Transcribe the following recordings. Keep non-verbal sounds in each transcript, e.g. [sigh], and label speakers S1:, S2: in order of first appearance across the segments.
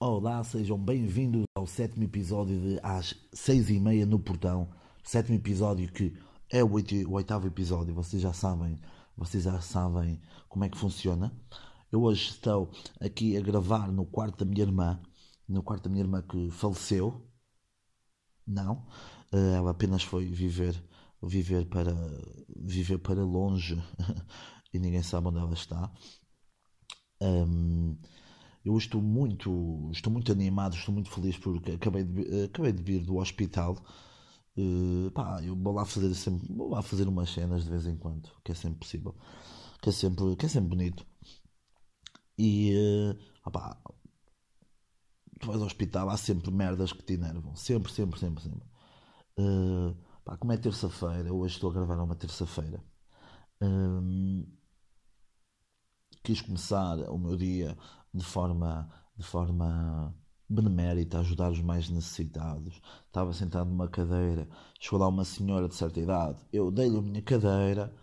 S1: Olá, sejam bem-vindos ao sétimo episódio de Às seis e meia no Portão. Sétimo episódio que é o oitavo episódio, vocês já sabem, vocês já sabem como é que funciona. Eu hoje estou aqui a gravar no quarto da minha irmã, no quarto da minha irmã que faleceu. Não, eh, ela apenas foi viver, viver para, viver para longe [laughs] e ninguém sabe onde ela está. Um, eu estou muito, estou muito animado, estou muito feliz porque acabei de, acabei de vir do hospital. Uh, pá, eu vou lá fazer sempre, vou lá fazer umas cenas de vez em quando, que é sempre possível, que é sempre, que é sempre bonito. E uh, opá, tu vais ao hospital, há sempre merdas que te enervam, sempre, sempre, sempre, sempre. Uh, pá, como é terça-feira, hoje estou a gravar uma terça-feira. Uh, quis começar o meu dia de forma, de forma benemérita, ajudar os mais necessitados. Estava sentado numa cadeira, chegou lá uma senhora de certa idade, eu dei-lhe a minha cadeira,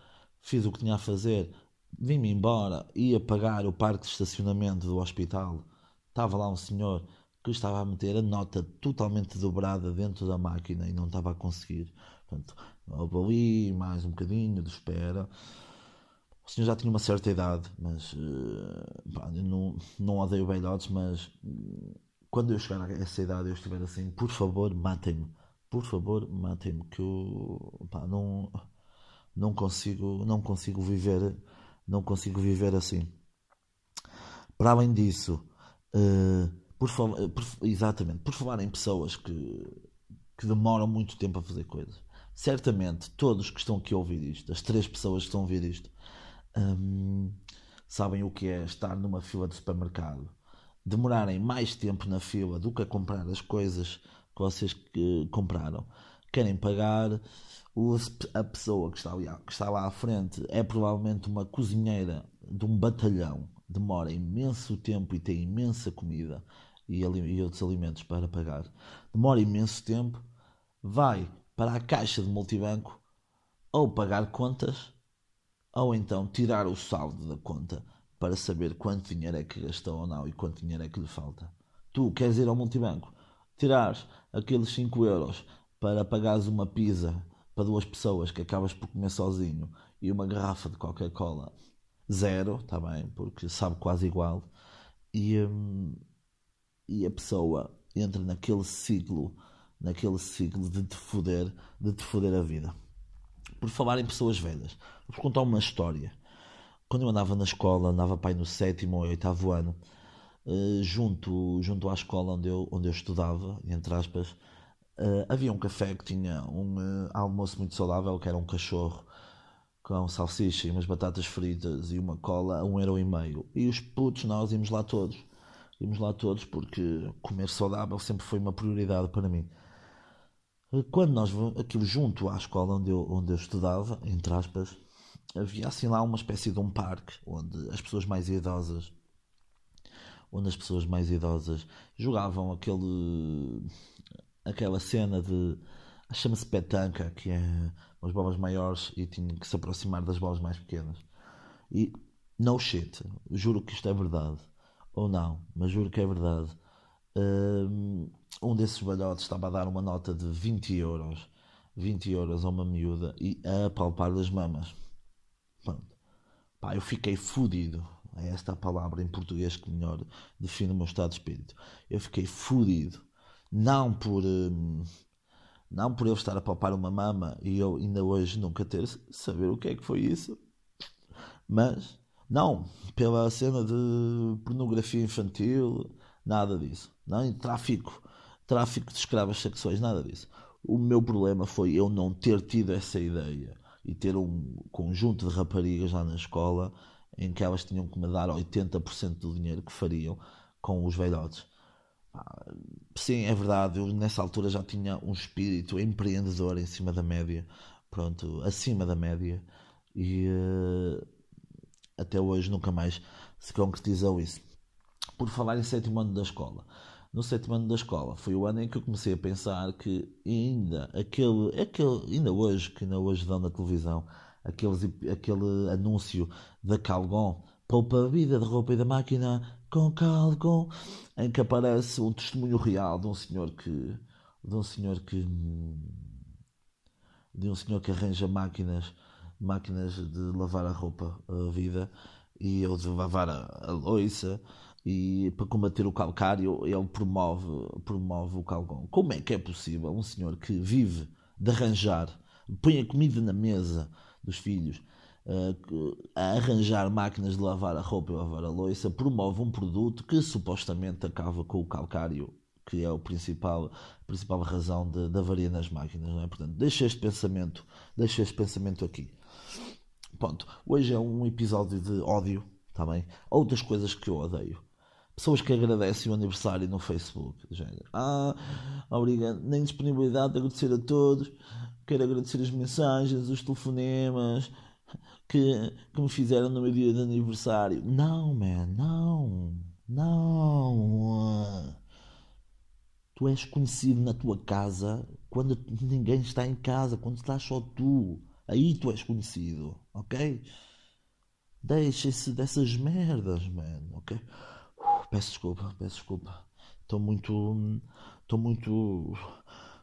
S1: fiz o que tinha a fazer, vim-me embora, ia pagar o parque de estacionamento do hospital. Estava lá um senhor que estava a meter a nota totalmente dobrada dentro da máquina e não estava a conseguir. Portanto, houve ali mais um bocadinho de espera. O senhor já tinha uma certa idade, mas uh, pá, não, não odeio velhotes, mas uh, quando eu chegar a essa idade eu estiver assim, por favor, matem-me. Por favor, matem-me, que eu pá, não, não consigo, não consigo viver, não consigo viver assim. Para além disso, uh, por, por, exatamente, por falar em pessoas que, que demoram muito tempo a fazer coisas, certamente todos que estão aqui a ouvir isto, as três pessoas que estão a ouvir isto, um, sabem o que é estar numa fila de supermercado, demorarem mais tempo na fila do que a comprar as coisas que vocês que compraram, querem pagar, a pessoa que está, ali, que está lá à frente. É provavelmente uma cozinheira de um batalhão, demora imenso tempo e tem imensa comida e, e outros alimentos para pagar, demora imenso tempo, vai para a caixa de multibanco ou pagar contas ou então tirar o saldo da conta para saber quanto dinheiro é que gastou ou não e quanto dinheiro é que lhe falta. Tu queres ir ao multibanco, tirares aqueles 5 euros para pagares uma pizza para duas pessoas que acabas por comer sozinho e uma garrafa de Coca-Cola zero, está bem, porque sabe quase igual, e, hum, e a pessoa entra naquele ciclo, naquele ciclo de te foder, de te foder a vida. Por falar em pessoas velhas, vou contar uma história. Quando eu andava na escola, andava pai no sétimo ou oitavo ano, uh, junto, junto à escola onde eu, onde eu estudava, entre aspas, uh, havia um café que tinha um uh, almoço muito saudável, que era um cachorro com salsicha e umas batatas fritas e uma cola a um euro e meio. E os putos, nós íamos lá todos. Íamos lá todos porque comer saudável sempre foi uma prioridade para mim. Quando nós aquilo junto à escola onde eu, onde eu estudava, entre aspas, havia assim lá uma espécie de um parque onde as pessoas mais idosas onde as pessoas mais idosas jogavam aquele aquela cena de chama-se petanca que é as bolas maiores e tinham que se aproximar das bolas mais pequenas. E no shit juro que isto é verdade ou não mas juro que é verdade um desses balhotes estava a dar uma nota de 20 euros 20 euros a uma miúda e a palpar das mamas. Pronto. Pá, eu fiquei fodido é esta a palavra em português que melhor define o meu estado de espírito. Eu fiquei fodido não por hum, não por eu estar a palpar uma mama e eu ainda hoje nunca ter saber o que é que foi isso mas não pela cena de pornografia infantil nada disso. Não tráfico, tráfico de escravas sexuais, nada disso. O meu problema foi eu não ter tido essa ideia e ter um conjunto de raparigas lá na escola em que elas tinham que me dar 80% do dinheiro que fariam com os velhotes. Sim, é verdade, eu nessa altura já tinha um espírito empreendedor em cima da média, pronto, acima da média, e uh, até hoje nunca mais se concretizou isso. Por falar em sétimo ano da escola, no sétimo ano da escola. Foi o ano em que eu comecei a pensar que ainda aquele, aquele ainda hoje, que ainda hoje dão na televisão, aqueles, aquele anúncio da Calgon, poupa a vida de roupa e da máquina com Calgon, em que aparece um testemunho real de um senhor que de um senhor que de um senhor que arranja máquinas máquinas de lavar a roupa a vida e ele de lavar a, a loiça e para combater o calcário ele promove promove o calgon como é que é possível um senhor que vive de arranjar põe a comida na mesa dos filhos a arranjar máquinas de lavar a roupa e lavar a louça, promove um produto que supostamente acaba com o calcário, que é o principal, a principal razão de, da avaria nas máquinas. Não é? Portanto, deixa este pensamento, deixa este pensamento aqui. Ponto. Hoje é um episódio de ódio, tá bem? Outras coisas que eu odeio. Pessoas que agradecem o aniversário no Facebook. Ah, obrigado. Nem disponibilidade de agradecer a todos. Quero agradecer as mensagens, os telefonemas, que, que me fizeram no meu dia de aniversário. Não, man, não, não. Tu és conhecido na tua casa quando ninguém está em casa, quando estás só tu. Aí tu és conhecido, ok? Deixa-se dessas merdas, man, ok? Peço desculpa, peço desculpa. Estou muito. Estou muito.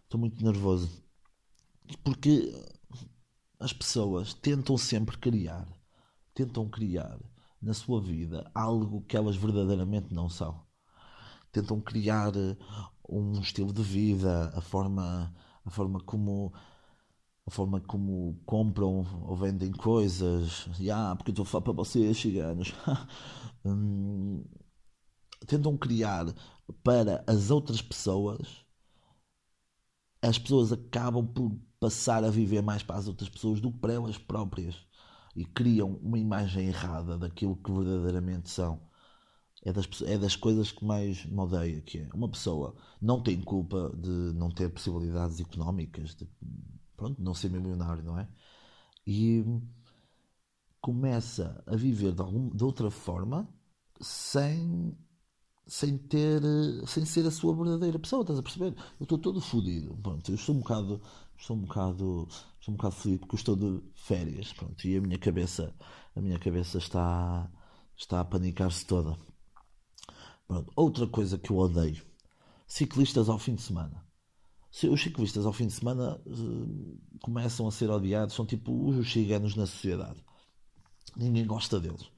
S1: Estou muito nervoso. Porque as pessoas tentam sempre criar, tentam criar na sua vida algo que elas verdadeiramente não são. Tentam criar eh, um estilo de vida, a forma, a forma como a forma como compram ou vendem coisas. Ah, porque estou a falar para vocês, ciganos. [laughs] hum, tentam criar para as outras pessoas. As pessoas acabam por passar a viver mais para as outras pessoas do que para elas próprias e criam uma imagem errada daquilo que verdadeiramente são. É das, é das coisas que mais me odeia, que é uma pessoa não tem culpa de não ter possibilidades económicas, de pronto, não ser milionário, não é? E começa a viver de, algum, de outra forma sem sem ter sem ser a sua verdadeira pessoa, estás a perceber? Eu estou todo fodido, pronto, eu estou um bocado estou um bocado estou um bocado feliz porque estou de férias pronto, e a minha cabeça a minha cabeça está está a panicar-se toda pronto. outra coisa que eu odeio ciclistas ao fim de semana os ciclistas ao fim de semana uh, começam a ser odiados são tipo os ciganos na sociedade ninguém gosta deles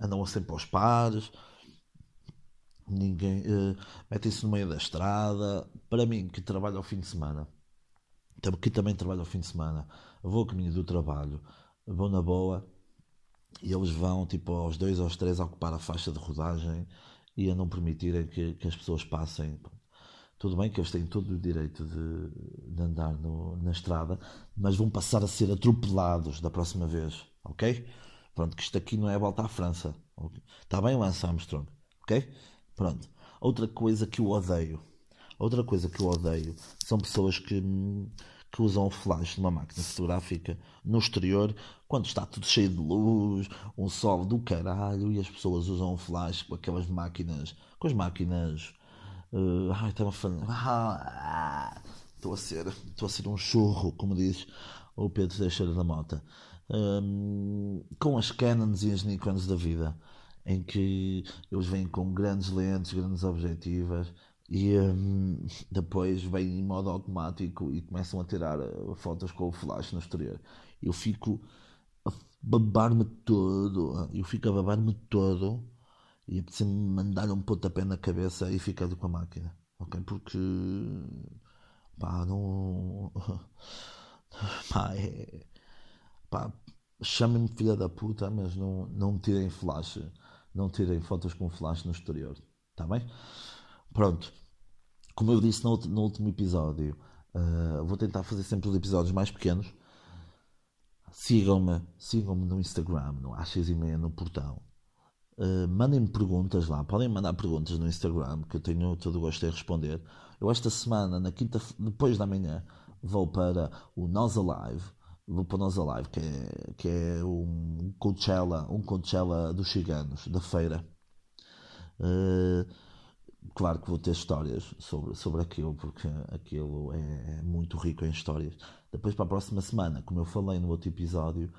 S1: andam sempre aos pares ninguém uh, metem-se no meio da estrada para mim que trabalho ao fim de semana que também trabalho ao fim de semana, vou a caminho do trabalho, vou na boa e eles vão tipo aos dois aos três a ocupar a faixa de rodagem e a não permitirem que, que as pessoas passem. Tudo bem que eles têm todo o direito de, de andar no, na estrada, mas vão passar a ser atropelados da próxima vez, ok? Pronto, que isto aqui não é a volta à França. Okay? Está bem, Lance Armstrong, ok? Pronto. Outra coisa que eu odeio, outra coisa que eu odeio são pessoas que que usam o flash de uma máquina fotográfica no exterior quando está tudo cheio de luz, um sol do caralho e as pessoas usam o flash com aquelas máquinas, com as máquinas. Uh, ai, estava a ah, estou a ser, estou a ser um churro, como diz o Pedro Teixeira da Mota, um, com as Canons e as Nikons da vida, em que eles vêm com grandes lentes, grandes objetivas e um, [laughs] depois vem em modo automático e começam a tirar uh, fotos com o flash no exterior. Eu fico a babar-me todo, eu fico a babar-me todo e apetece-me mandar um pontapé na cabeça e ficar com a máquina, ok? Porque pá, não [laughs] pá, é, pá, chamem-me filha da puta, mas não, não tirem flash, não tirem fotos com flash no exterior, tá bem? Pronto. Como eu disse no, no último episódio, uh, vou tentar fazer sempre os episódios mais pequenos. Sigam-me, sigam-me no Instagram, no AX6 no portão. Uh, mandem-me perguntas lá, podem mandar perguntas no Instagram, que eu tenho todo o gosto em responder. Eu esta semana, na quinta, depois da manhã, vou para o Nós Alive, vou para Nós Alive, que é, que é um Coachella, um Coachella dos ciganos, da feira. Uh, claro que vou ter histórias sobre, sobre aquilo, porque aquilo é, é muito rico em histórias. Depois, para a próxima semana, como eu falei no outro episódio,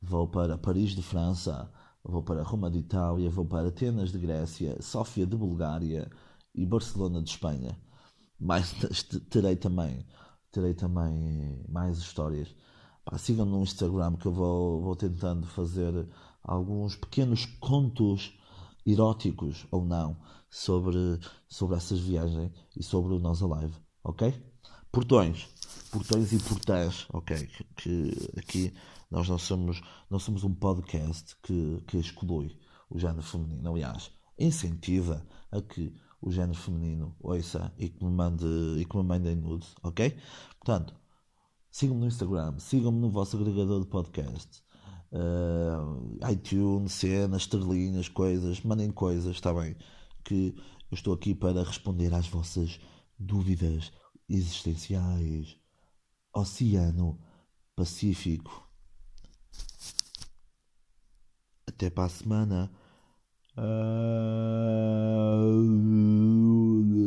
S1: vou para Paris de França, vou para Roma de Itália, vou para Atenas de Grécia, Sófia de Bulgária e Barcelona de Espanha. Mais [laughs] terei também, terei também mais histórias. Sigam no Instagram que eu vou, vou tentando fazer alguns pequenos contos eróticos ou não sobre, sobre essas viagens e sobre o nosso live, ok? Portões, portões e portãs, ok? Que, que aqui nós não somos, não somos um podcast que, que exclui o género feminino. Aliás, incentiva a que o género feminino ouça e que me mande e que me mandem nudes, ok? Portanto, sigam-me no Instagram, sigam-me no vosso agregador de podcast, uh, iTunes, cenas, estrelinhas, coisas, mandem coisas, está bem? Que eu estou aqui para responder às vossas dúvidas existenciais. Oceano Pacífico. Até para a semana. Uh...